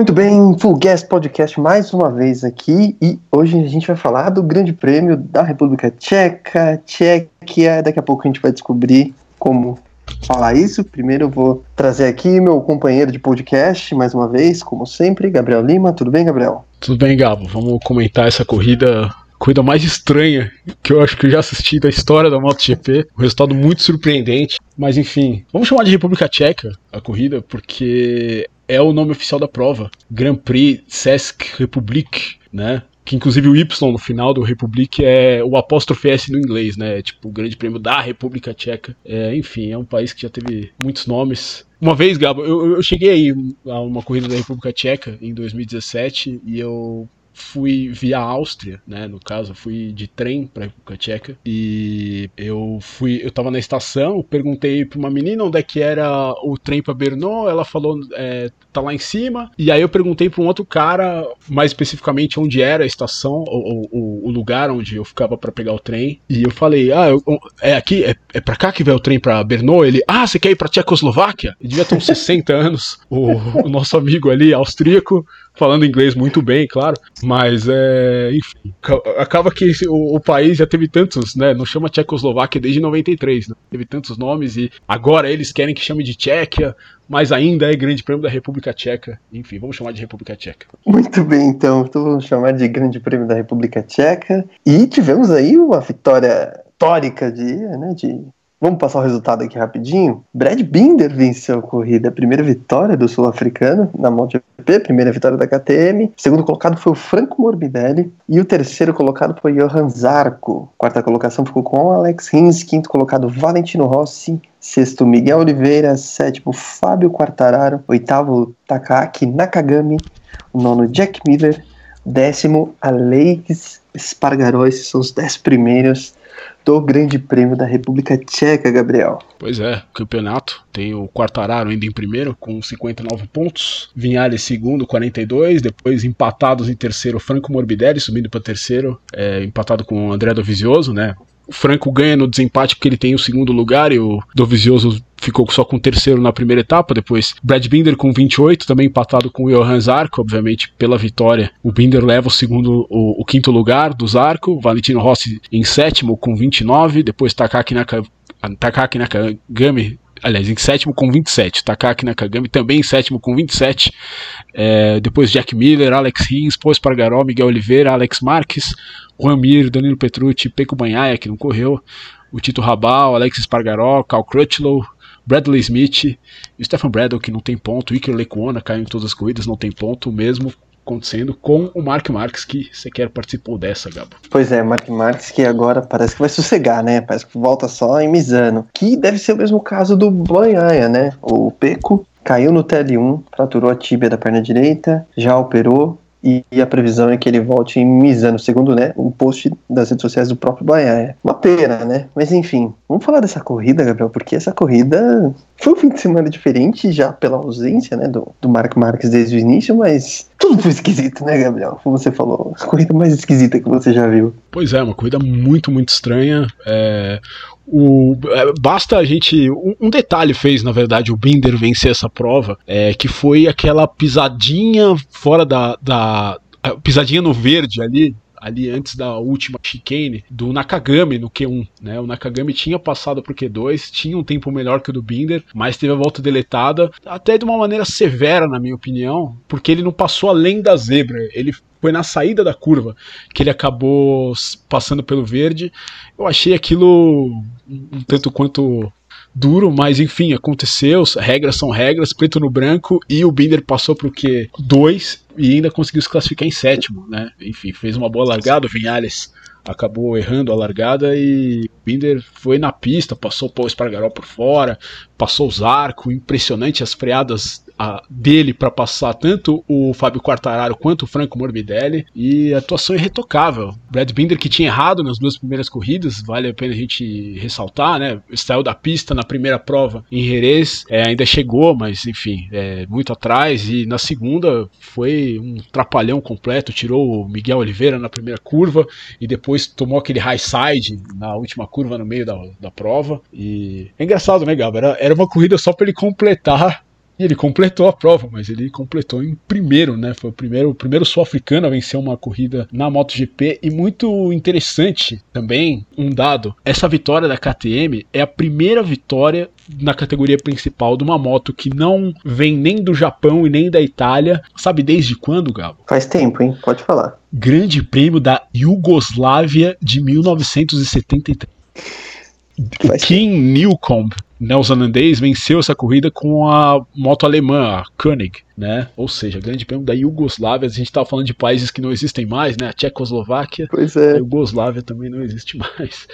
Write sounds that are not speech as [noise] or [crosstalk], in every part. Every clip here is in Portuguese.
Muito bem, Full Guest Podcast mais uma vez aqui e hoje a gente vai falar do Grande Prêmio da República Tcheca, Tchequia. Daqui a pouco a gente vai descobrir como falar isso. Primeiro eu vou trazer aqui meu companheiro de podcast mais uma vez, como sempre, Gabriel Lima. Tudo bem, Gabriel? Tudo bem, Gabo. Vamos comentar essa corrida corrida mais estranha que eu acho que eu já assisti da história da MotoGP. Um resultado muito surpreendente. Mas enfim, vamos chamar de República Tcheca a corrida, porque é o nome oficial da prova. Grand Prix Cesc Republique, né? Que inclusive o Y no final do Republic é o apóstrofe S no inglês, né? É tipo o Grande Prêmio da República Tcheca. É, enfim, é um país que já teve muitos nomes. Uma vez, Gabo, eu, eu cheguei aí a uma corrida da República Tcheca em 2017 e eu fui via Áustria, né? No caso, fui de trem para República Tcheca e eu fui, eu tava na estação, perguntei para uma menina onde é que era o trem para Brno, ela falou é, tá lá em cima. E aí eu perguntei para um outro cara, mais especificamente onde era a estação, o, o, o lugar onde eu ficava para pegar o trem. E eu falei, ah, eu, é aqui, é, é para cá que vai o trem para Brno? Ele, ah, você quer ir para Tchecoslováquia? Ele devia ter uns 60 anos, o, o nosso amigo ali austríaco falando inglês muito bem, claro, mas é, enfim, acaba que o, o, país já teve tantos, né, não chama Tchecoslováquia desde 93, né, teve tantos nomes e agora eles querem que chame de Tchequia, mas ainda é Grande Prêmio da República Tcheca, enfim, vamos chamar de República Tcheca. Muito bem, então, então vamos chamar de Grande Prêmio da República Tcheca e tivemos aí uma vitória histórica de, né, de Vamos passar o resultado aqui rapidinho. Brad Binder venceu a corrida, primeira vitória do sul-africano na MotoGP, primeira vitória da KTM. O segundo colocado foi o Franco Morbidelli. E o terceiro colocado foi Johan Zarco. Quarta colocação ficou com Alex Rins, quinto colocado Valentino Rossi, sexto Miguel Oliveira, sétimo Fábio Quartararo, oitavo Takaki Nakagami, o nono Jack Miller, décimo Alex Espargaró, esses são os dez primeiros do Grande Prêmio da República Tcheca, Gabriel. Pois é, campeonato. Tem o Quartararo ainda em primeiro, com 59 pontos. Vinhales segundo, 42. Depois empatados em terceiro, Franco Morbidelli subindo para terceiro, é, empatado com o André Dovizioso, né? O Franco ganha no desempate porque ele tem o segundo lugar e o Dovizioso ficou só com o terceiro na primeira etapa. Depois, Brad Binder com 28, também empatado com o Johan Zarco, obviamente pela vitória. O Binder leva o segundo, o, o quinto lugar do Zarco. Valentino Rossi em sétimo com 29. Depois Takaki Naka, Takaki Nakagami aliás, em sétimo com 27. Takaki Nakagami também em sétimo com 27. É, depois Jack Miller, Alex Rins, Pô Espargaró, Miguel Oliveira, Alex Marques, Juan Mir, Danilo Petrucci, Peco Banhaia, que não correu, o Tito Rabal, Alex Espargaró, Cal Crutchlow, Bradley Smith Stephen Bradle, que não tem ponto, Iker Lecuona caiu em todas as corridas, não tem ponto mesmo acontecendo com o Mark Marques, que você quer participou dessa, Gabo. Pois é, Mark Marques que agora parece que vai sossegar, né? Parece que volta só em Misano. Que deve ser o mesmo caso do Banhaia, né? O Peco caiu no TL1, fraturou a tíbia da perna direita, já operou, e, a previsão é que ele volte em Misano, segundo né, um post das redes sociais do próprio Bahia. Uma pena, né? Mas enfim, vamos falar dessa corrida, Gabriel, porque essa corrida foi um fim de semana diferente, já pela ausência né, do, do Marco Marques desde o início, mas tudo foi esquisito, né, Gabriel? Como você falou, a corrida mais esquisita que você já viu. Pois é, uma corrida muito, muito estranha. É, o, é, basta a gente. Um, um, detalhe fez, na verdade, o Binder vencer essa prova, é, que foi aquela pisadinha fora da, da. pisadinha no verde ali, ali antes da última chicane do Nakagami no Q1, né? O Nakagami tinha passado pro Q2, tinha um tempo melhor que o do Binder, mas teve a volta deletada, até de uma maneira severa, na minha opinião, porque ele não passou além da zebra, ele foi na saída da curva que ele acabou passando pelo verde. Eu achei aquilo um tanto quanto duro, mas enfim, aconteceu, regras são regras, preto no branco, e o Binder passou pro que 2 e ainda conseguiu se classificar em sétimo, né? Enfim, fez uma boa largada, o Vinhales acabou errando a largada e o Binder foi na pista, passou o Paul Espargaró por fora, passou os arcos, impressionante as freadas a, dele para passar tanto o Fábio Quartararo quanto o Franco Morbidelli e atuação irretocável. Brad Binder que tinha errado nas duas primeiras corridas, vale a pena a gente ressaltar, né? Saiu da pista na primeira prova em Jerez, é, ainda chegou, mas enfim, é, muito atrás e na segunda foi um trapalhão completo, tirou o Miguel Oliveira na primeira curva e depois tomou aquele high side na última curva no meio da, da prova e é engraçado, né, Gabo? Era, era uma corrida só para ele completar ele completou a prova, mas ele completou em primeiro, né? Foi o primeiro, o primeiro sul-africano a vencer uma corrida na MotoGP. E muito interessante também, um dado: essa vitória da KTM é a primeira vitória na categoria principal de uma moto que não vem nem do Japão e nem da Itália. Sabe desde quando, Gabo? Faz tempo, hein? Pode falar. Grande Prêmio da Iugoslávia de 1973. O Kim Newcomb neozelandês venceu essa corrida com a moto alemã, a Koenig, né? Ou seja, grande prêmio da Iugoslávia. A gente estava falando de países que não existem mais, né? A Tchecoslováquia, pois é. a Iugoslávia também não existe mais.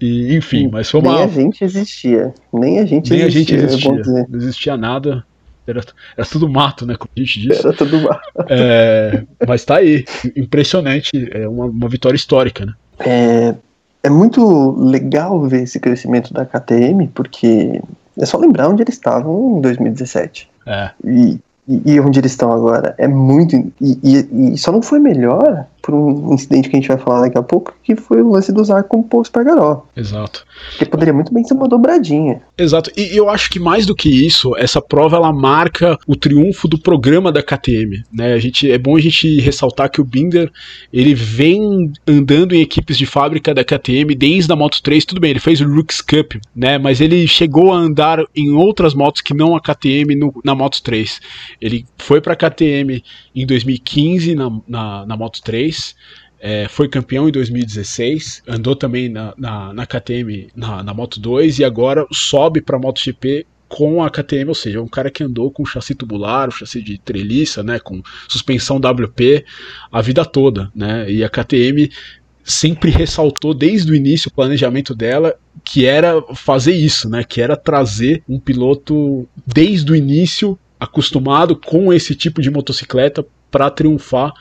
E, enfim, mas foi uma. Nem a gente existia. Nem a gente Nem existia. a gente existia. Não existia nada. Era, era tudo mato, né? Como a gente disse. Era tudo mato. É, mas tá aí. Impressionante. É uma, uma vitória histórica, né? É, é muito legal ver esse crescimento da KTM, porque é só lembrar onde eles estavam em 2017. É. E, e, e onde eles estão agora. É muito. E, e, e, só não foi melhor por um incidente que a gente vai falar daqui a pouco, que foi o lance do usar com o Paul Espargaró. Exato. Que poderia muito bem ser uma dobradinha. Exato. E eu acho que mais do que isso, essa prova ela marca o triunfo do programa da KTM. Né? A gente, é bom a gente ressaltar que o Binder ele vem andando em equipes de fábrica da KTM desde a Moto 3. Tudo bem, ele fez o Rooks Cup, né? mas ele chegou a andar em outras motos que não a KTM no, na Moto 3. Ele foi para a KTM em 2015 na, na, na Moto 3. É, foi campeão em 2016, andou também na, na, na KTM na, na Moto 2 e agora sobe para a MotoGP com a KTM, ou seja, um cara que andou com chassi tubular, chassi de treliça, né, com suspensão WP a vida toda, né? E a KTM sempre ressaltou desde o início o planejamento dela que era fazer isso, né? Que era trazer um piloto desde o início acostumado com esse tipo de motocicleta para triunfar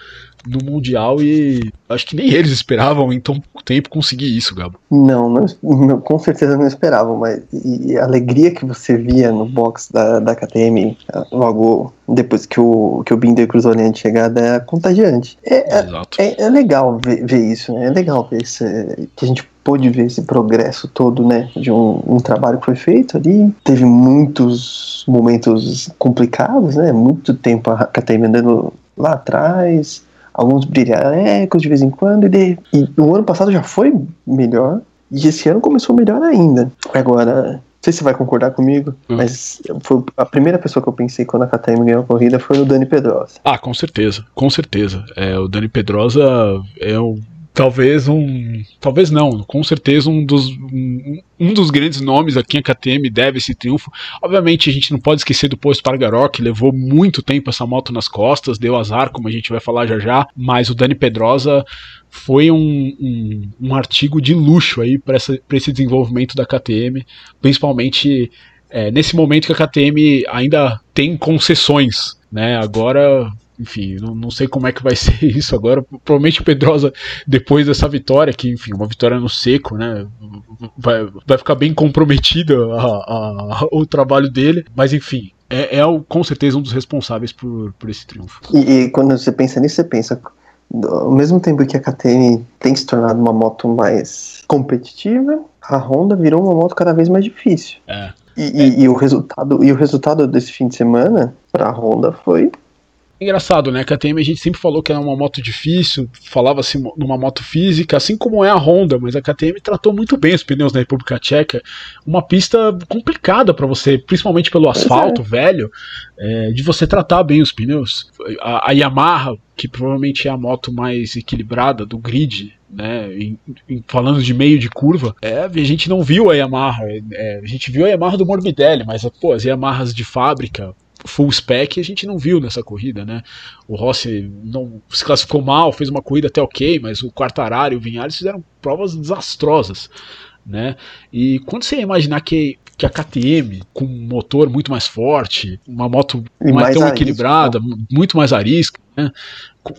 no Mundial e acho que nem eles esperavam em tão pouco tempo conseguir isso, Gabo. Não, não, não com certeza não esperavam, mas a alegria que você via no box da, da KTM logo depois que o, que o Binder cruzou a linha de chegada é contagiante. É, é, é, legal ver, ver, isso, né? é legal ver esse, que a gente pôde ver esse progresso todo, né, de um, um, trabalho que foi feito ali. Teve muitos momentos complicados, né, muito tempo a KTM andando lá atrás, alguns brilharecos de vez em quando, e, de, e o ano passado já foi melhor, e esse ano começou melhor ainda. Agora, não sei se você vai concordar comigo, hum. mas foi a primeira pessoa que eu pensei quando a KTM ganhou a corrida foi o Dani Pedrosa. Ah, com certeza, com certeza. É, o Dani Pedrosa é o talvez um. Talvez não, com certeza um dos, um, um, dos grandes nomes aqui em KTM deve esse triunfo. Obviamente a gente não pode esquecer do Post Pargaró, que levou muito tempo essa moto nas costas, deu azar, como a gente vai falar já já, mas o Dani Pedrosa foi um, um, um artigo de luxo aí para esse desenvolvimento da KTM, principalmente é, nesse momento que a KTM ainda tem concessões. Né? Agora enfim, não, não, sei como é que vai [laughs] ser isso agora. Provavelmente o Pedrosa, depois dessa vitória, que, enfim, uma vitória no seco, né? Vai, vai ficar bem comprometido a, a, a, o trabalho dele. Mas, enfim, é, é, com certeza um dos responsáveis por, por esse triunfo. E, e, quando você pensa nisso, você pensa. Ao mesmo tempo que a KTM tem se tornado uma moto mais competitiva, a Honda virou uma moto cada vez mais difícil. É. E, é. e, e, o resultado, e o resultado desse fim de semana para a Honda foi Engraçado, né? Que a KTM a gente sempre falou que era uma moto difícil, falava-se numa moto física, assim como é a Honda, mas a KTM tratou muito bem os pneus na República Tcheca. Uma pista complicada para você, principalmente pelo asfalto é. velho, é, de você tratar bem os pneus. A, a, Yamaha, que provavelmente é a moto mais equilibrada do grid, né? Em, em, falando de meio de curva, é, a gente não viu a Yamaha, é, a gente viu a Yamaha do Morbidelli, mas pô, as Yamahas de fábrica full spec a gente não viu nessa corrida, né? O Rossi não se classificou mal, fez uma corrida até ok, mas o Quartararo e o Vinhares fizeram provas desastrosas, né? E quando você imaginar que que a KTM, com um motor muito mais forte, uma moto mais, mais tão arisco, equilibrada, muito mais arisca, né?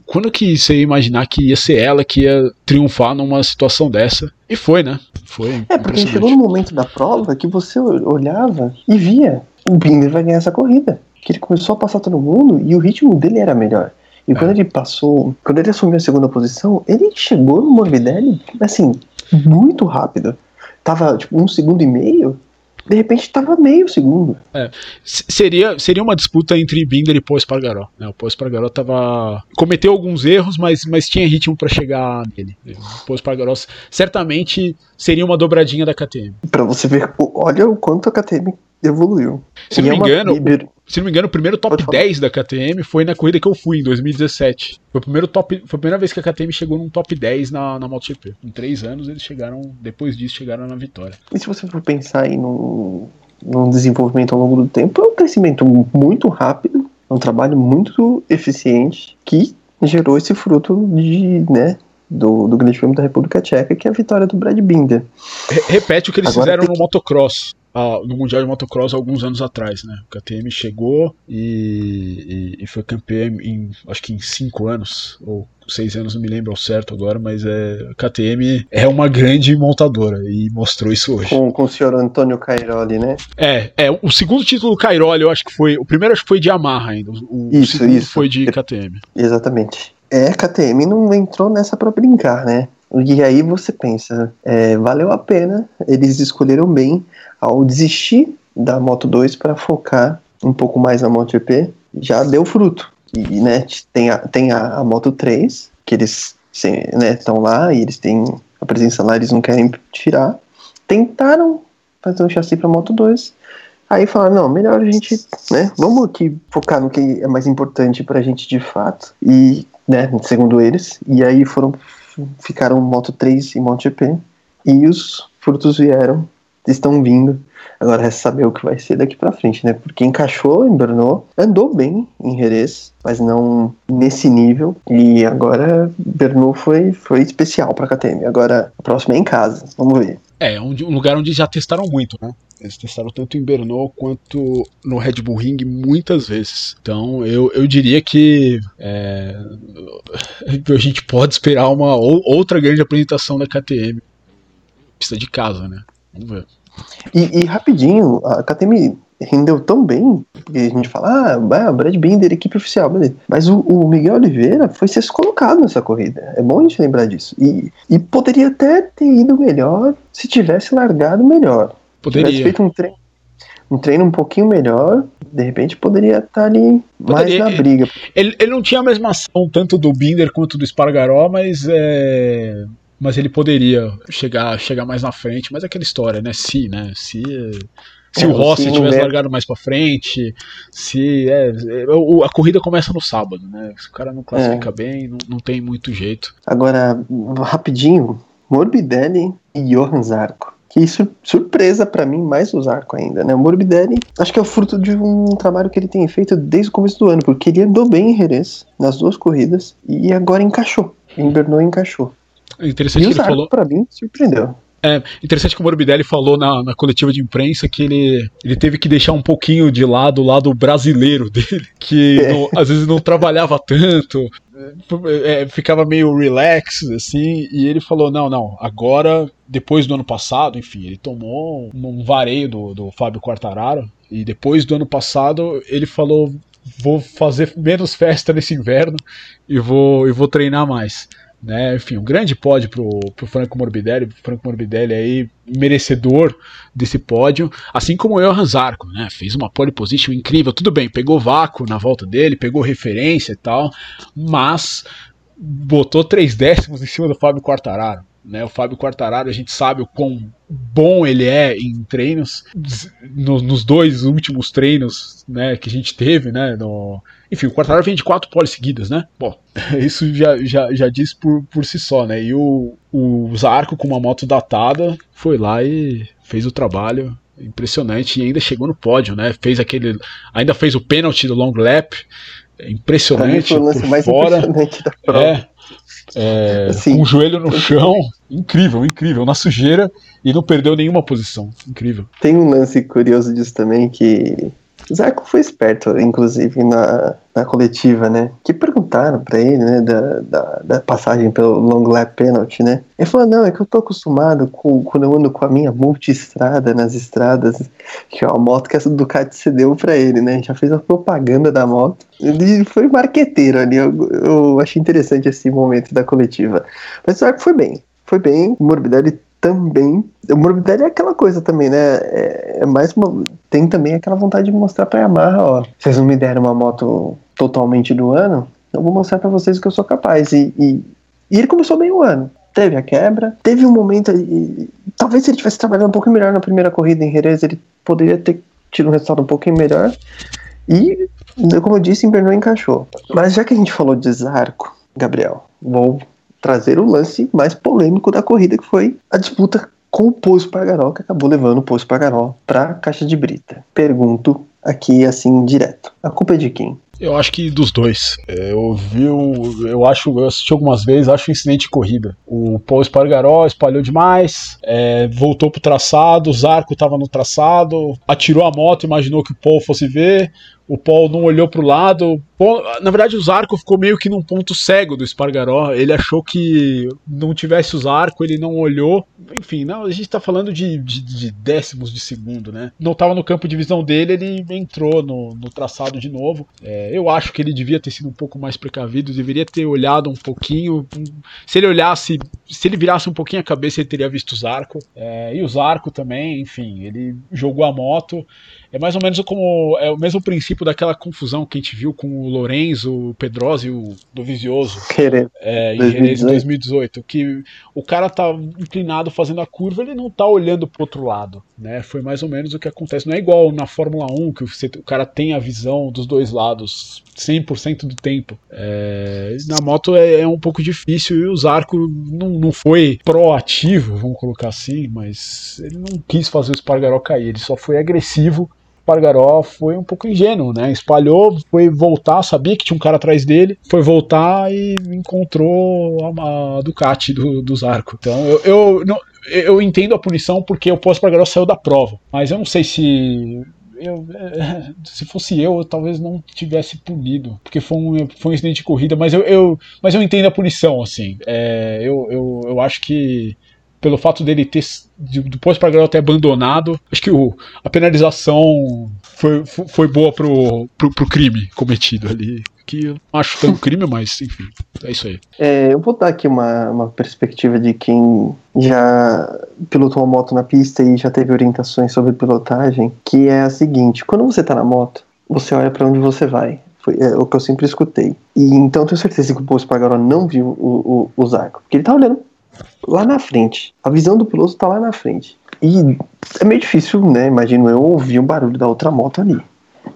Quando que você ia imaginar que ia ser ela que ia triunfar numa situação dessa? E foi, né? Foi. É, porque chegou no momento da prova que você olhava e via o Binder vai ganhar essa corrida que ele começou a passar todo mundo e o ritmo dele era melhor. E é. quando ele passou, quando ele assumiu a segunda posição, ele chegou no Morbidelli, assim, muito rápido. Tava, tipo, um segundo e meio. de repente tava meio segundo. É, seria, seria uma disputa entre Binder e Paul Espargaró. Né? O Paul Espargaró tava, cometeu alguns erros, mas, mas tinha ritmo para chegar nele. O Paul Espargaró certamente seria uma dobradinha da KTM. Para você ver, olha o quanto a KTM evoluiu. Se não, me é engano, se não me engano, o primeiro top 10 da KTM foi na corrida que eu fui, em 2017. Foi, o primeiro top, foi a primeira vez que a KTM chegou num top 10 na, na MotoGP. Em três anos eles chegaram, depois disso, chegaram na vitória. E se você for pensar aí no, no desenvolvimento ao longo do tempo, é um crescimento muito rápido, é um trabalho muito eficiente que gerou esse fruto de, né, do, do Grande Prêmio da República Tcheca, que é a vitória do Brad Binder. Repete o que eles Agora fizeram no motocross no Mundial de Motocross alguns anos atrás, né? O KTM chegou e, e, e, foi campeão em, acho que em cinco anos, ou seis anos, não me lembro ao certo agora, mas é, a KTM é uma grande montadora e mostrou isso hoje. Com, com o senhor Antônio Cairoli, né? É, é, o segundo título do Cairoli, eu acho que foi, o primeiro acho que foi de Yamaha ainda, o, isso, o isso. foi de KTM. Exatamente. É, a KTM não entrou nessa para brincar, né? E aí você pensa, é, valeu a pena, eles escolheram bem ao desistir da Moto 2 para focar um pouco mais na MotoGP, já deu fruto. E né, tem, a, tem a, a Moto 3, que eles estão né, lá e eles têm a presença lá, eles não querem tirar. Tentaram fazer um chassi para Moto 2, aí falaram, não, melhor a gente, né, vamos aqui focar no que é mais importante para a gente de fato, e, né, segundo eles, e aí foram ficaram Moto 3 e MotoGP, e os frutos vieram, estão vindo. Agora é saber o que vai ser daqui para frente, né? Porque encaixou em Brno, andou bem em Jerez, mas não nesse nível. E agora Brno foi, foi especial para KTM. Agora a próxima é em casa, vamos ver. É, um, um lugar onde já testaram muito, né? Eles testaram tanto em Brno quanto no Red Bull Ring muitas vezes. Então eu, eu diria que é, a gente pode esperar uma ou, outra grande apresentação da KTM. Pista de casa, né? Vamos ver. E, e rapidinho, a KTM rendeu tão bem, porque a gente fala, ah, Brad Binder, equipe oficial, beleza. Mas o, o, Miguel Oliveira foi sexto colocado nessa corrida. É bom a gente lembrar disso. E, e poderia até ter ido melhor se tivesse largado melhor. Poderia. Tivesse feito um treino, um treino um pouquinho melhor, de repente poderia estar ali poderia. mais na briga. Ele, ele não tinha a mesma ação tanto do Binder quanto do Spargaró, mas é, mas ele poderia chegar, chegar mais na frente, mas é aquela história, né? Se, né? Se, se é, o Rossi tivesse é... largado mais para frente, se é, é a corrida começa no sábado, né? Se o cara não classifica é. bem, não, não tem muito jeito. Agora, rapidinho, Morbidelli e Johan Zarco. Que surpresa para mim, mais o Zarco ainda, né? O Morbidelli, acho que é o fruto de um trabalho que ele tem feito desde o começo do ano, porque ele andou bem em Jerez, nas duas corridas, e agora encaixou. Em Bernou encaixou. Interessante e que ele falou. Pra mim, surpreendeu. É interessante que o Morbidelli falou na, na, coletiva de imprensa que ele, ele teve que deixar um pouquinho de lado o lado brasileiro [laughs] dele, que é. não, às vezes não trabalhava tanto, é, ficava meio relax, assim, e ele falou: não, não, agora, depois do ano passado, enfim, ele tomou um vareio do, do Fábio Quartararo, e depois do ano passado ele falou: vou fazer menos festa nesse inverno e vou, e vou treinar mais. Né? Enfim, um grande pódio pro, pro Franco Morbidelli, Franco Morbidelli aí merecedor desse pódio, assim como o Johan Zarco, né? Fez uma pole position incrível, tudo bem, pegou vácuo na volta dele, pegou referência e tal, mas botou três décimos em cima do Fábio Quartararo. Né, o Fábio Quartararo, a gente sabe o quão bom ele é em treinos. No, nos dois últimos treinos né, que a gente teve, né, no, enfim, o Quartararo vem de quatro poles seguidas, né? Bom, [laughs] isso já, já, já diz por, por si só, né? E o, o Zarco, com uma moto datada, foi lá e fez o trabalho impressionante e ainda chegou no pódio, né? Fez aquele. Ainda fez o pênalti do long lap. Impressionante. Foi o lance mais fora. impressionante da prova. É, é, assim, com o joelho no chão, incrível, incrível, na sujeira e não perdeu nenhuma posição, incrível. Tem um lance curioso disso também que Zarco foi esperto, inclusive, na, na coletiva, né? Que perguntaram para ele, né, da, da, da, passagem pelo long lap penalty, né? Ele falou, não, é que eu tô acostumado com, quando eu ando com a minha multistrada nas estradas, que é uma moto que a Ducati cedeu para ele, né? Já fez a propaganda da moto. Ele foi marqueteiro ali, eu, eu achei interessante esse momento da coletiva. Mas o Zarco foi bem, foi bem, o Morbidelli também. O Morbidelli é aquela coisa também, né? É, é mais uma. Tem também aquela vontade de mostrar pra Yamaha, ó. Vocês não me deram uma moto totalmente do ano, eu vou mostrar para vocês que eu sou capaz. E, e, e, ele começou bem o ano. Teve a quebra, teve um momento. E, talvez se ele tivesse trabalhado um pouquinho melhor na primeira corrida em Jerez, ele poderia ter tido um resultado um pouquinho melhor. E, como eu disse, invernou e encaixou. Mas já que a gente falou de Zarco, Gabriel, vou trazer o lance mais polêmico da corrida, que foi a disputa com o Poço Pargaró, que acabou levando o Poço Pargaró para a caixa de brita. Pergunto aqui assim direto: a culpa é de quem? Eu acho que dos dois. É, eu vi eu acho, eu assisti algumas vezes, acho um incidente de corrida. O Paul Espargaró espalhou demais, é, voltou pro traçado, o Zarco tava no traçado, atirou a moto, imaginou que o Paul fosse ver, o Paul não olhou para o lado. Na verdade, o Zarco ficou meio que num ponto cego do Espargaró. Ele achou que não tivesse o Zarco, ele não olhou. Enfim, não, a gente está falando de, de, de, décimos de segundo, né? Não estava no campo de visão dele, ele entrou no, no traçado de novo. É, eu acho que ele devia ter sido um pouco mais precavido, deveria ter olhado um pouquinho. Se ele olhasse, se ele virasse um pouquinho a cabeça, ele teria visto o Zarco. É, e o Zarco também, enfim, ele jogou a moto. É mais ou menos como é o mesmo princípio daquela confusão que a gente viu com o Lorenzo, o Pedrosa e o Dovizioso é, em 2018. 2018, que o cara tá inclinado fazendo a curva, ele não tá olhando pro outro lado, né? Foi mais ou menos o que acontece. Não é igual na Fórmula 1 que você, o cara tem a visão dos dois lados 100% do tempo. É, na moto é, é, um pouco difícil e o Zarco não, não foi proativo, vamos colocar assim, mas ele não quis fazer o Espargaró cair, ele só foi agressivo Pargaró foi um pouco ingênuo, né? Espalhou, foi voltar, sabia que tinha um cara atrás dele, foi voltar e encontrou a, Ducati do, do Zarco. Então eu, eu, não, eu entendo a punição porque o Pós Pargaró saiu da prova, mas eu não sei se eu, [laughs] se fosse eu, eu talvez não tivesse punido, porque foi um, foi um incidente de corrida, mas eu, eu, mas eu entendo a punição, assim. É, eu, eu, eu acho que pelo fato dele ter depois para ter abandonado, acho que o, a penalização foi, foi boa pro, pro, pro crime cometido ali. Que eu não acho tão crime, mas enfim, é isso aí. É, eu vou dar aqui uma, uma perspectiva de quem já pilotou uma moto na pista e já teve orientações sobre pilotagem, que é a seguinte: quando você tá na moto, você olha para onde você vai. Foi é, o que eu sempre escutei. E então tenho certeza que o Poço Pagaró não viu o, o, o Zarco, porque ele tá olhando lá na frente. A visão do piloto tá lá na frente. E é meio difícil, né? Imagino eu ouvir um barulho da outra moto ali.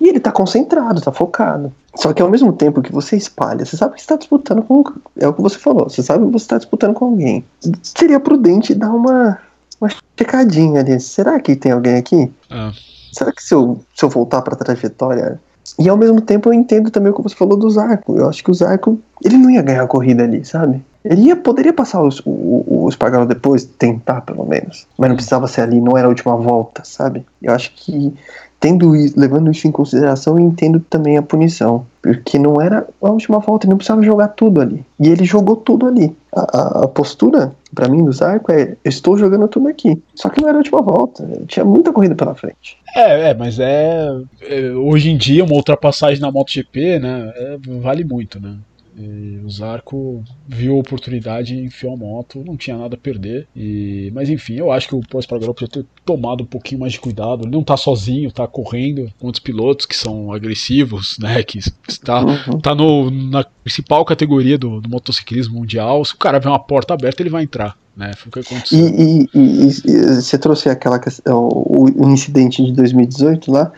E ele tá concentrado, tá focado. Só que ao mesmo tempo que você espalha, você sabe que está disputando com. É o que você falou, você sabe que você está disputando com alguém. Seria prudente dar uma, uma checadinha ali. Será que tem alguém aqui? Ah. Será que se eu, se eu voltar pra trajetória. E ao mesmo tempo eu entendo também o que você falou do Zarco. Eu acho que o Zarco, ele não ia ganhar a corrida ali, sabe? Ele ia, poderia passar os, o, o Espargaró depois, tentar pelo menos. Mas não precisava ser ali, não era a última volta, sabe? Eu acho que tendo isso, levando isso em consideração, eu entendo também a punição. Porque não era a última volta, ele não precisava jogar tudo ali. E ele jogou tudo ali. A, a, a postura, para mim, do Zarco é: eu estou jogando tudo aqui. Só que não era a última volta, tinha muita corrida pela frente. É, é mas é, é Hoje em dia, uma ultrapassagem na MotoGP, né? É, vale muito, né? E o Zarco viu a oportunidade enfiou a moto, não tinha nada a perder. E, mas enfim, eu acho que o pós-Pargaró podia ter tomado um pouquinho mais de cuidado. Ele não tá sozinho, tá correndo com outros pilotos que são agressivos, né? Que está uhum. tá no, na principal categoria do, do motociclismo mundial. Se o cara vê uma porta aberta, ele vai entrar. Né, foi o que aconteceu. E, e, e, e você trouxe aquela o, o incidente de 2018 lá.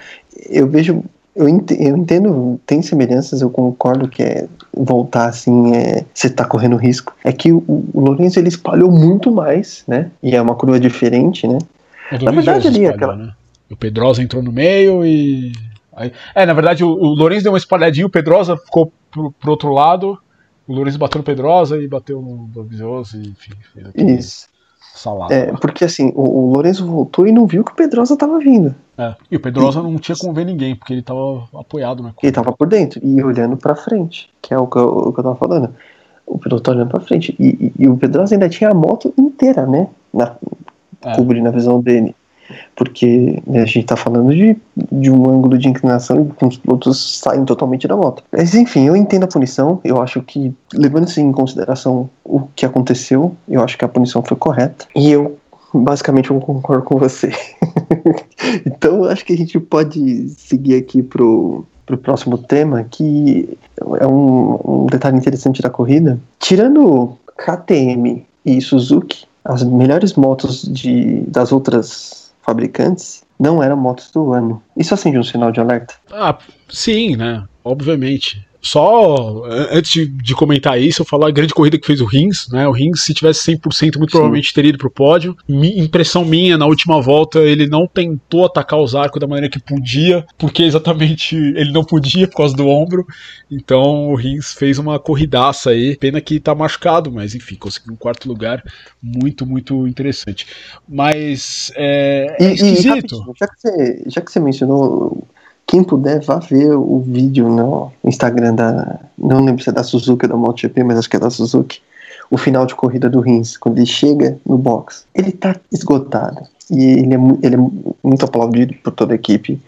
Eu vejo eu entendo, tem semelhanças, eu concordo que é voltar assim, é, você tá correndo risco. É que o, o Lourenço ele espalhou muito mais, né? E é uma curva diferente, né? Na verdade ali aquela... né? O Pedrosa entrou no meio e Aí, é, na verdade, o, o Lourenço deu uma espalhadinha, o Pedrosa ficou pro, pro outro lado, o Lourenço bateu no Pedrosa e bateu no Dovizioso, enfim. Isso salada. É, porque assim, o, o Lourenço voltou e não viu que o Pedrosa tava vindo. É, e o Pedrosa e... não tinha como ver ninguém, porque ele tava apoiado na Ele tava por dentro e olhando pra frente, que é o que eu, o que eu tava falando. O piloto tá olhando pra frente. E, e, e, o Pedrosa ainda tinha a moto inteira, né? Na, é. Cobrindo a visão dele porque né, a gente está falando de, de um ângulo de inclinação e os pilotos saem totalmente da moto. Mas enfim, eu entendo a punição, eu acho que, levando-se em consideração o que aconteceu, eu acho que a punição foi correta. E eu basicamente eu concordo com você. [laughs] então acho que a gente pode seguir aqui pro, pro próximo tema, que é um, um detalhe interessante da corrida. Tirando KTM e Suzuki, as melhores motos de, das outras fabricantes não eram motos do ano. Isso acende um sinal de alerta? Ah, sim, né? Obviamente. Só antes de, comentar isso, eu falar a grande corrida que fez o Rins, né? O Rins, se tivesse 100%, muito Sim. provavelmente teria ido pro pódio. Mi, impressão minha, na última volta, ele não tentou atacar os arcos da maneira que podia, porque exatamente [laughs] ele não podia por causa do ombro. Então o Rins fez uma corridaça aí. Pena que tá machucado, mas enfim, conseguiu um quarto lugar muito, muito interessante. Mas é, é esquisito. E, já, que você, já que você mencionou quem puder, vá ver o vídeo no Instagram da. Não lembro se é da Suzuki ou da MotoGP, mas acho que é da Suzuki. O final de corrida do Rins, quando ele chega no box. Ele tá esgotado. E ele é, ele é muito aplaudido por toda a equipe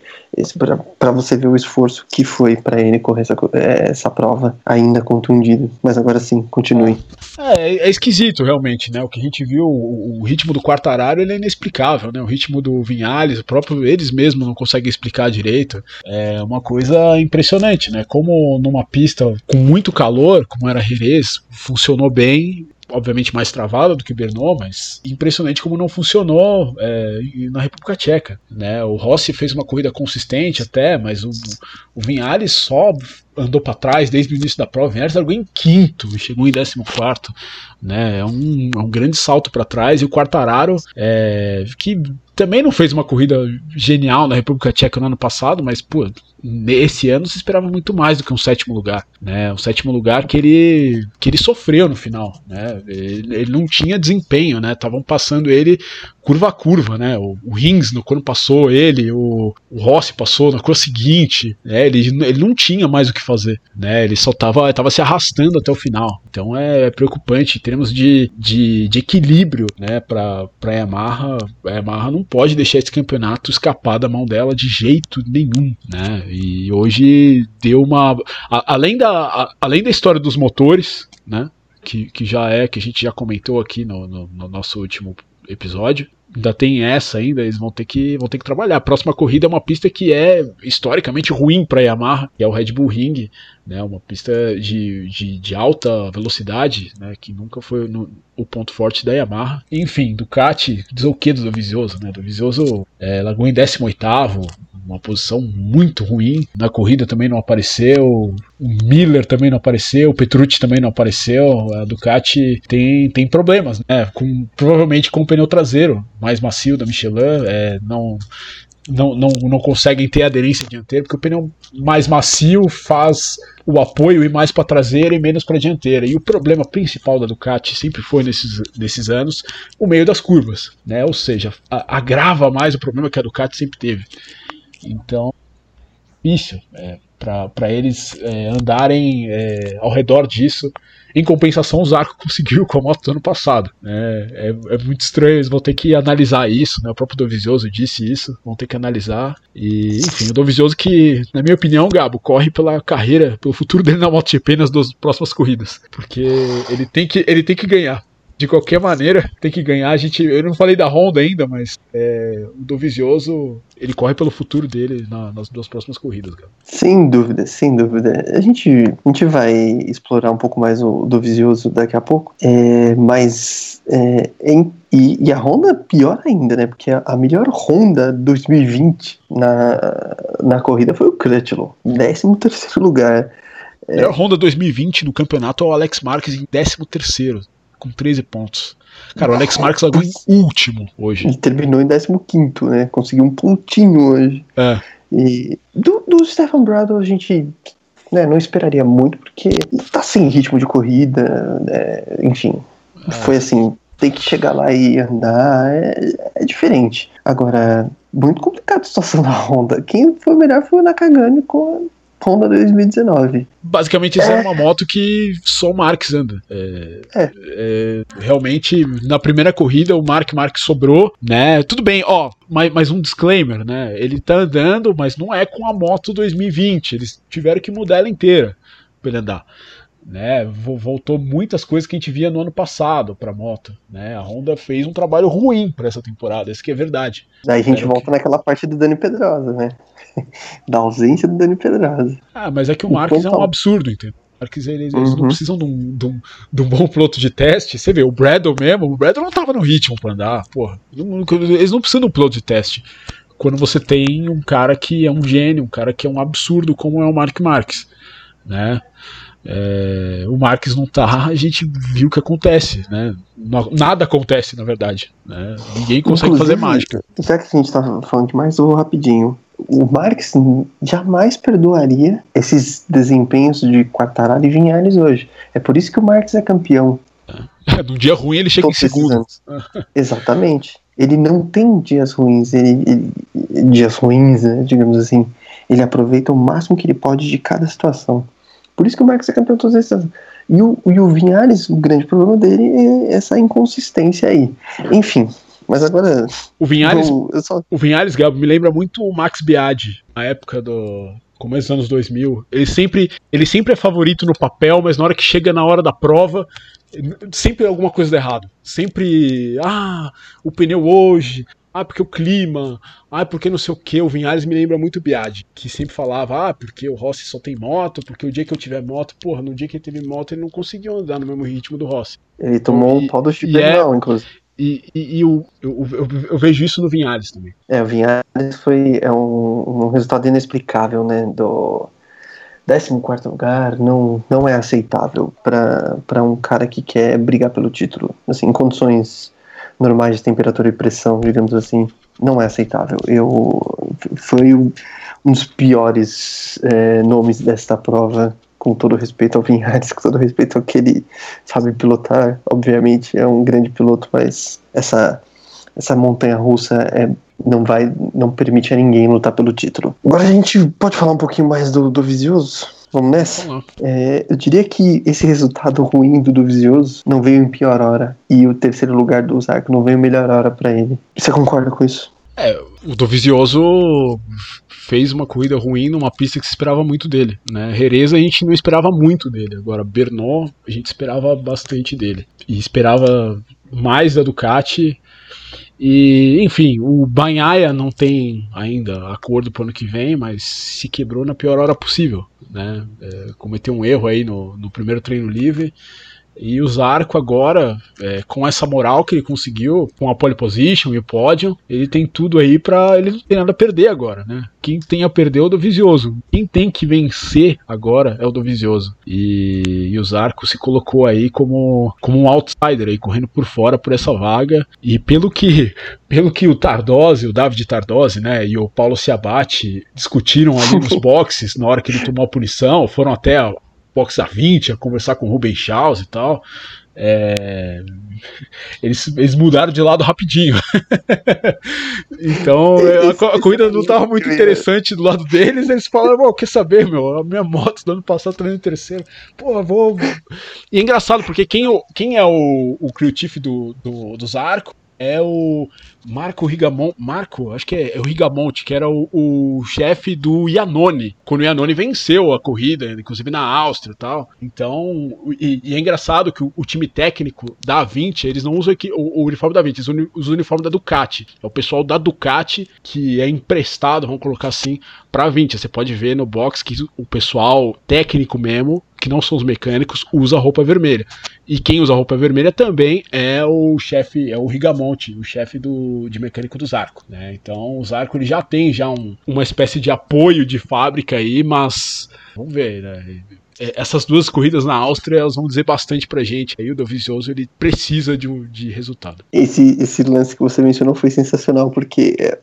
para você ver o esforço que foi para ele correr essa, é, essa prova ainda contundido. Mas agora sim, continue. É, é esquisito realmente, né? O que a gente viu, o, o ritmo do Quartararo ele é inexplicável, né? O ritmo do Vinhales, o próprio eles mesmos não conseguem explicar direito. É uma coisa impressionante, né? Como numa pista com muito calor, como era Jerez, funcionou bem, obviamente mais travada do que o Bernot, mas impressionante como não funcionou é, na República Tcheca. Né? O Rossi fez uma corrida consistente até, mas o, o Vinhares só andou para trás desde o início da prova. Vinhares largou em quinto e chegou em décimo quarto. Né? É, um, é um grande salto para trás. E o Quartararo, é, que também não fez uma corrida genial na República Tcheca no ano passado, mas pô, nesse ano se esperava muito mais do que um sétimo lugar, né? Um sétimo lugar que ele que ele sofreu no final, né? Ele, ele não tinha desempenho, né? Estavam passando ele curva a curva, né? O, o Rins, no, quando passou ele, o, o Rossi passou na curva seguinte, né? Ele, ele não tinha mais o que fazer, né? Ele só estava tava se arrastando até o final. Então é, é preocupante em termos de, de, de equilíbrio, né? Para a Yamaha, a Yamaha não pode deixar esse campeonato escapar da mão dela de jeito nenhum, né? E hoje deu uma. A, além, da, a, além da história dos motores, né? Que, que já é, que a gente já comentou aqui no, no, no nosso último episódio. Ainda tem essa ainda, eles vão ter que vão ter que trabalhar. A próxima corrida é uma pista que é historicamente ruim para Yamaha, que é o Red Bull Ring, né? Uma pista de, de, de alta velocidade, né? Que nunca foi no, o ponto forte da Yamaha. Enfim, Ducati, diz o que do Dovizioso, né? Dovizioso é, largou em 18 uma posição muito ruim. Na corrida também não apareceu, o Miller também não apareceu, o Petrucci também não apareceu. A Ducati tem, tem problemas, né? Com, provavelmente com o pneu traseiro mais macio da Michelin, é, não, não, não, não conseguem ter aderência dianteira, porque o pneu mais macio faz o apoio ir mais para a traseira e menos para a dianteira. E o problema principal da Ducati sempre foi nesses, nesses anos o meio das curvas, né? Ou seja, a, agrava mais o problema que a Ducati sempre teve. Então, difícil é, para eles é, andarem é, ao redor disso. Em compensação, o Zarco [laughs] conseguiu com a moto do ano passado. Né? É, é, muito estranho, eles vão ter que analisar isso. Né? O próprio Dovizioso disse isso, vão ter que analisar. E, enfim, o Dovizioso que, na minha opinião, Gabo, corre pela carreira, pelo futuro dele na MotoGP nas duas próximas corridas. Porque ele tem que, ele tem que ganhar de qualquer maneira, [laughs] tem que ganhar. A gente, eu não falei da Honda ainda, mas é, o Dovizioso ele corre pelo futuro dele na, nas duas próximas corridas. Cara. Sem dúvida, sem dúvida. A gente, a gente vai explorar um pouco mais o Dovizioso daqui a pouco, é, mas é, em, e, e, a Honda pior ainda, né? Porque a, a melhor Honda 2020 na, na corrida foi o Crutchlow, 13 terceiro lugar. A Honda 2020 no campeonato é o Alex Marques em 13 terceiro com 13 pontos. Cara, o Alex Marques largou em último hoje. E terminou em 15, né? Conseguiu um pontinho hoje. É. E do, do Stefan Bradl a gente né, não esperaria muito, porque tá sem ritmo de corrida, né, enfim. É. Foi assim, tem que chegar lá e andar, é, é, diferente. Agora, muito complicada a situação da Honda. Quem foi melhor foi o Nakagami com Honda 2019. Basicamente, isso é. uma moto que só o Marx anda. É, é. É, realmente, na primeira corrida, o Mark Mark sobrou, né? Tudo bem, ó, mais, mais um disclaimer, né? Ele tá andando, mas não é com a moto 2020. Eles tiveram que mudar ela inteira pra ele andar. Né? Voltou muitas coisas que a gente via no ano passado para moto, né? A Honda fez um trabalho ruim para essa temporada, isso que é verdade. Daí a gente volta que... naquela parte do Dani Pedrosa, né? [laughs] da ausência do Dani Pedrosa. Ah, mas é que o Marques é um absurdo, entendeu? Marques, eles, eles uhum. não precisam de um, de, um, de um, bom piloto de teste. Você vê, o Bradle mesmo, o Bradle não tava no ritmo pra andar, porra. Eles não precisam de um piloto de teste. Quando você tem um cara que é um gênio, um cara que é um absurdo, como é o Mark Marques, né? É, o Marques não tá, a gente viu o que acontece, né? Nada acontece, na verdade. Né? Ninguém consegue Inclusive, fazer mágica. Já que a gente tá falando demais, eu vou rapidinho o Marx jamais perdoaria esses desempenhos de Quartararo e Vinhares hoje. É por isso que o Marx é campeão. É, [laughs] num dia ruim ele chega em segundo. Exatamente. Ele não tem dias ruins, ele, ele dias ruins, né, digamos assim. Ele aproveita o máximo que ele pode de cada situação. Por isso que o Marx é campeão todos esses anos. E o, e o Vinhares, o grande problema dele é essa inconsistência aí. Enfim, mas agora. O Vinhares, só... o Vinhares Gabo, me lembra muito o Max Biaggi, na época do. Começo dos anos 2000. Ele sempre, ele sempre é favorito no papel, mas na hora que chega na hora da prova, sempre alguma coisa de errado. Sempre. Ah, o pneu hoje. Ah, porque o clima. Ah, porque não sei o que. O Vinhares me lembra muito o Biaggi, que sempre falava: Ah, porque o Rossi só tem moto, porque o dia que eu tiver moto, porra, no dia que ele teve moto ele não conseguiu andar no mesmo ritmo do Rossi. Ele tomou um pau do Chipper, é, inclusive. E, e, e eu, eu, eu, eu, vejo isso no Vinhares também. É, o Vinhares foi é um, um resultado inexplicável, né? Do 14 lugar não, não é aceitável para um cara que quer brigar pelo título. Assim, em condições normais de temperatura e pressão, digamos assim, não é aceitável. Eu, foi um dos piores é, nomes desta prova com todo respeito ao Vinhares, [laughs] com todo respeito ao que ele sabe pilotar, obviamente é um grande piloto, mas essa essa montanha russa é, não vai não permite a ninguém lutar pelo título. Agora a gente pode falar um pouquinho mais do, do Vizioso? Vamos nessa? É, eu diria que esse resultado ruim do Dovizioso não veio em pior hora e o terceiro lugar do Zarco não veio em melhor hora para ele. Você concorda com isso? É, o Dovizioso fez uma corrida ruim numa pista que se esperava muito dele. Né? Jerez a gente não esperava muito dele. Agora, Bernot, a gente esperava bastante dele. E esperava mais da Ducati. E, enfim, o Banhaia não tem ainda acordo para o ano que vem, mas se quebrou na pior hora possível. Né? É, cometeu um erro aí no, no primeiro treino livre e o Zarco agora, é, com essa moral que ele conseguiu, com a pole position e o pódio, ele tem tudo aí para ele não ter nada a perder agora, né? Quem tem a perder é o do Visioso. Quem tem que vencer agora é o do Visioso. E, e o Zarco se colocou aí como, como um outsider aí, correndo por fora por essa vaga. E pelo que [laughs] pelo que o Tardosi, o David Tardosi, né, e o Paulo Ciabatti discutiram ali nos [laughs] boxes na hora que ele tomou a punição, foram até box a 20, a conversar com o Ruben Chaus e tal. É, eles, eles mudaram de lado rapidinho. [laughs] então [laughs] a, a, corrida não estava muito interessante do lado deles. Eles falaram: quer saber, meu? A minha moto do ano passado tá em terceiro. Pô, vou. E é engraçado, porque quem, quem é o, o crew chief do, do, dos arcos é o Marco Rigamon, Marco, acho que é, é o Rigamonte, que era o, o chefe do Iannone, quando o Iannone venceu a corrida, inclusive na Áustria e tal. Então, e, e é engraçado que o, o, time técnico da 20, eles não usam o, o uniforme da 20, eles usam o uniforme da Ducati. É o pessoal da Ducati que é emprestado, vamos colocar assim, para 20. Você pode ver no box que o pessoal técnico mesmo que não são os mecânicos, usa roupa vermelha. E quem usa roupa vermelha também é o chefe, é o Rigamonte, o chefe do, de mecânico dos arcos. Né? Então, os arcos ele já tem já um, uma espécie de apoio de fábrica aí, mas vamos ver, né? É, essas duas corridas na Áustria elas vão dizer bastante pra gente. Aí o Dovizioso ele precisa de, de resultado. Esse, esse lance que você mencionou foi sensacional porque é,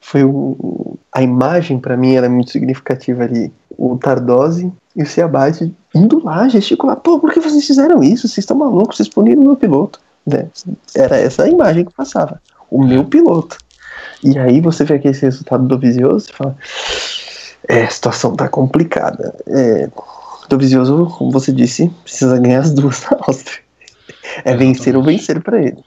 foi o, a imagem para mim era é muito significativa ali. O Tardosi e o Ciabate indo lá gesticular. Pô, por que vocês fizeram isso? Vocês estão malucos? Vocês puniram o meu piloto. Né? Era essa a imagem que passava. O meu piloto. E aí você vê aquele resultado do Vizioso e fala. É, a situação tá complicada. É, do Vizioso, como você disse, precisa ganhar as duas na Áustria. É vencer ou vencer para ele.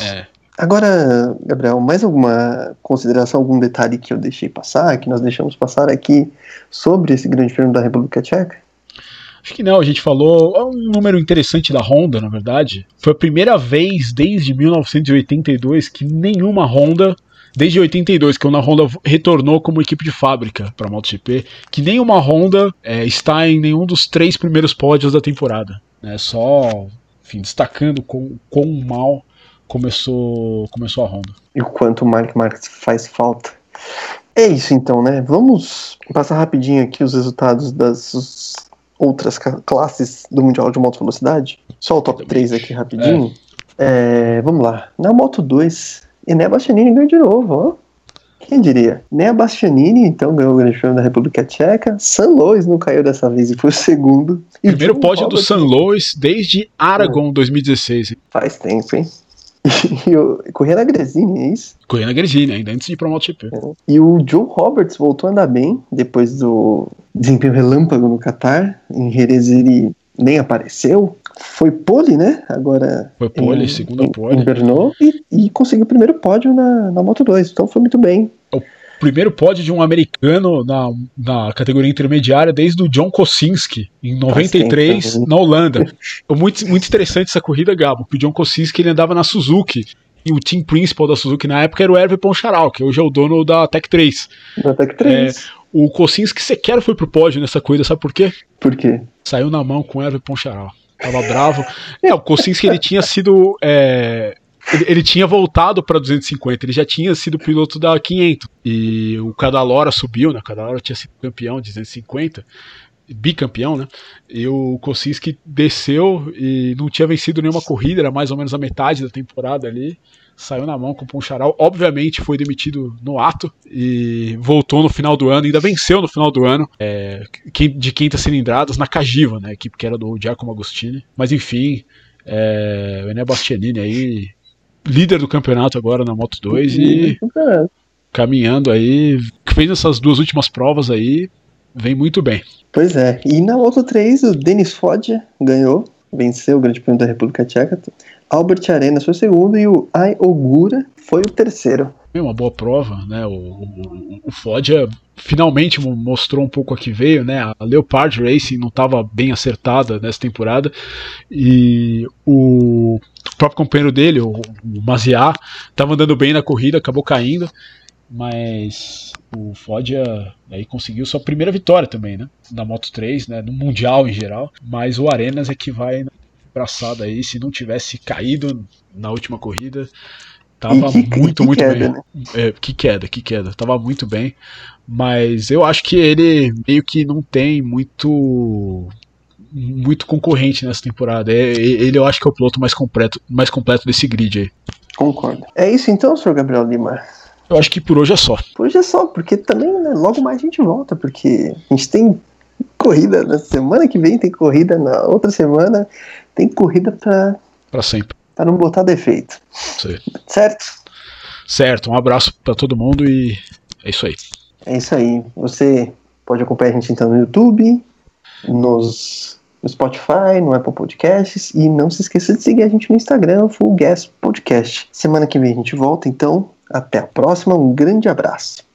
É. Agora, Gabriel, mais alguma consideração, algum detalhe que eu deixei passar, que nós deixamos passar aqui sobre esse grande prêmio da República Tcheca? Acho que não, a gente falou é um número interessante da Honda, na verdade. Foi a primeira vez desde 1982 que nenhuma Honda desde 82, que a Honda retornou como equipe de fábrica para a MotoGP, que nenhuma Honda é, está em nenhum dos três primeiros pódios da temporada. Né? Só enfim, destacando com quão mal começou, começou a Honda. E o quanto o Mark Marques faz falta. É isso então, né? Vamos passar rapidinho aqui os resultados das outras classes do Mundial de Moto Velocidade. Só o top 3 aqui rapidinho. É. É, vamos lá. Na Moto 2, Ené Bastianini ganhou de novo, ó. Quem diria? A Bastianini, então, ganhou o Grande Prêmio da República Tcheca. San Lois não caiu dessa vez e foi o segundo. E Primeiro pódio do San Lois desde Aragon 2016. Faz tempo, hein? E o, corria na Gresini, é isso? Corria na Gresini, ainda antes de ir para o MotoGP. É. E o Joe Roberts voltou a andar bem depois do desempenho relâmpago no Qatar. Em Jerez ele nem apareceu. Foi pole, né? Agora. Foi pole, segunda pole. Invernou e, e conseguiu o primeiro pódio na, na Moto 2. Então foi muito bem. O primeiro pódio de um americano na, na categoria intermediária desde o John Kosinski, em 93, na Holanda. muito, muito interessante essa corrida, Gabo, porque o John Kosinski ele andava na Suzuki. E o team principal da Suzuki na época era o Hervé Poncharal, que hoje é o dono da Tech 3. Da Tech 3. É, o Kosinski sequer foi pro pódio nessa corrida, sabe por quê? Por quê? Saiu na mão com o Hervé Poncharal. Tava bravo. É, o Kosinski ele tinha sido. É, ele, ele, tinha voltado para 250, ele já tinha sido piloto da 500. E o Cadalora subiu, né? O Cadalora tinha sido campeão de 250 bicampeão, né? E o Kosinski desceu e não tinha vencido nenhuma corrida, era mais ou menos a metade da temporada ali saiu na mão com o Poncharal. Obviamente foi demitido no ato e voltou no final do ano, ainda venceu no final do ano é, de quinta cilindradas na Cagiva, né? Equipe que era do Giacomo Agostini. Mas enfim, é, o Ené Bastianini aí, líder do campeonato agora na Moto 2 e caminhando aí, fez essas duas últimas provas aí, vem muito bem. Pois é, e na Moto 3 o Denis Foggia ganhou, venceu o Grande Prêmio da República Tcheca. Albert Arenas foi o segundo e o Ai Ogura foi o terceiro. Uma boa prova, né? O, o, o Foggia finalmente mostrou um pouco a que veio, né? A Leopard Racing não estava bem acertada nessa temporada e o próprio companheiro dele, o, o Maziar, estava andando bem na corrida, acabou caindo, mas o Foggia aí conseguiu sua primeira vitória também, né? Na Moto 3, né? No Mundial em geral, mas o Arenas é que vai braçada aí, se não tivesse caído na última corrida, tava que, muito, que muito queda, bem. Né? É, que queda, que queda, tava muito bem. Mas eu acho que ele meio que não tem muito muito concorrente nessa temporada. É, ele eu acho que é o piloto mais completo, mais completo desse grid aí. Concordo. É isso então, senhor Gabriel Lima. Eu acho que por hoje é só. Por hoje é só, porque também né, logo mais a gente volta, porque a gente tem corrida na semana que vem, tem corrida na outra semana, tem corrida para para sempre. Para não botar defeito. Sim. Certo? Certo. Um abraço para todo mundo e é isso aí. É isso aí. Você pode acompanhar a gente então no YouTube, nos, no Spotify, no Apple Podcasts e não se esqueça de seguir a gente no Instagram, Full Gas Podcast. Semana que vem a gente volta, então até a próxima. Um grande abraço.